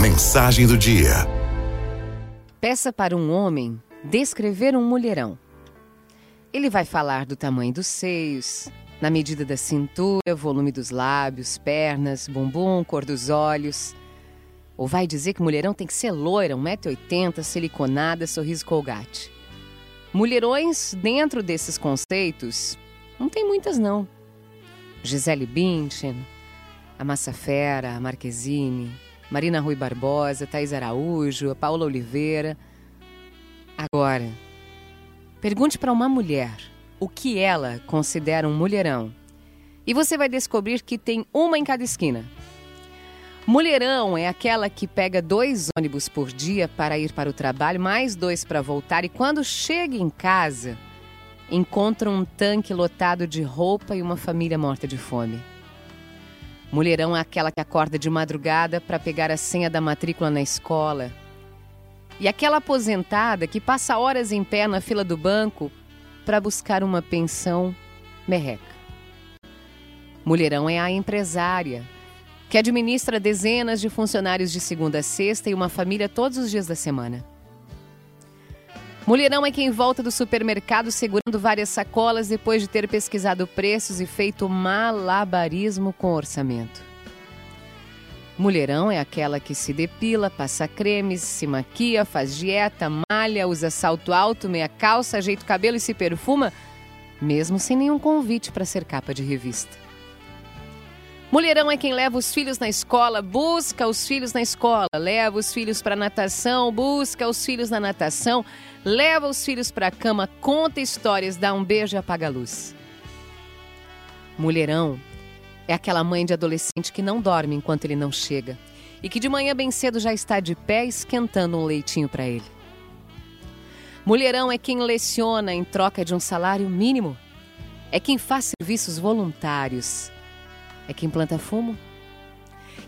Mensagem do dia. Peça para um homem descrever um mulherão. Ele vai falar do tamanho dos seios, na medida da cintura, volume dos lábios, pernas, bumbum, cor dos olhos. Ou vai dizer que mulherão tem que ser loira, 1,80m, siliconada, sorriso colgate. Mulherões, dentro desses conceitos, não tem muitas não. Gisele Bündchen, a Massa Fera, a Marquezine, Marina Rui Barbosa, Thais Araújo, Paula Oliveira. Agora, pergunte para uma mulher o que ela considera um mulherão. E você vai descobrir que tem uma em cada esquina. Mulherão é aquela que pega dois ônibus por dia para ir para o trabalho, mais dois para voltar, e quando chega em casa, encontra um tanque lotado de roupa e uma família morta de fome. Mulherão é aquela que acorda de madrugada para pegar a senha da matrícula na escola. E aquela aposentada que passa horas em pé na fila do banco para buscar uma pensão merreca. Mulherão é a empresária que administra dezenas de funcionários de segunda a sexta e uma família todos os dias da semana. Mulherão é quem volta do supermercado segurando várias sacolas depois de ter pesquisado preços e feito malabarismo com orçamento. Mulherão é aquela que se depila, passa cremes, se maquia, faz dieta, malha, usa salto alto, meia calça, ajeita o cabelo e se perfuma, mesmo sem nenhum convite para ser capa de revista. Mulherão é quem leva os filhos na escola, busca os filhos na escola, leva os filhos para natação, busca os filhos na natação, leva os filhos para a cama, conta histórias, dá um beijo e apaga a luz. Mulherão é aquela mãe de adolescente que não dorme enquanto ele não chega e que de manhã bem cedo já está de pé esquentando um leitinho para ele. Mulherão é quem leciona em troca de um salário mínimo. É quem faz serviços voluntários é quem planta fumo,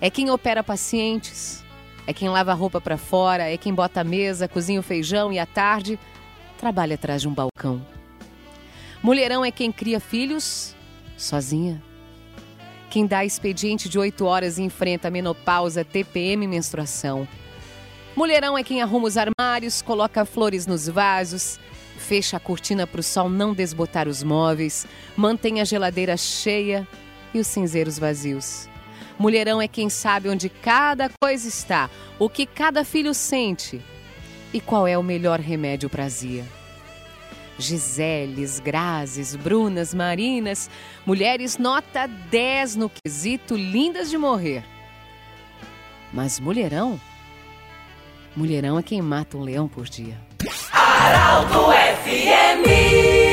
é quem opera pacientes, é quem lava a roupa para fora, é quem bota a mesa, cozinha o feijão e à tarde trabalha atrás de um balcão. Mulherão é quem cria filhos sozinha. Quem dá expediente de oito horas e enfrenta menopausa, TPM e menstruação. Mulherão é quem arruma os armários, coloca flores nos vasos, fecha a cortina para o sol não desbotar os móveis, mantém a geladeira cheia e os cinzeiros vazios. Mulherão é quem sabe onde cada coisa está, o que cada filho sente e qual é o melhor remédio para azia. Giseles, Grazes, Brunas, Marinas, mulheres nota 10 no quesito, lindas de morrer. Mas mulherão? Mulherão é quem mata um leão por dia. Araldo FMI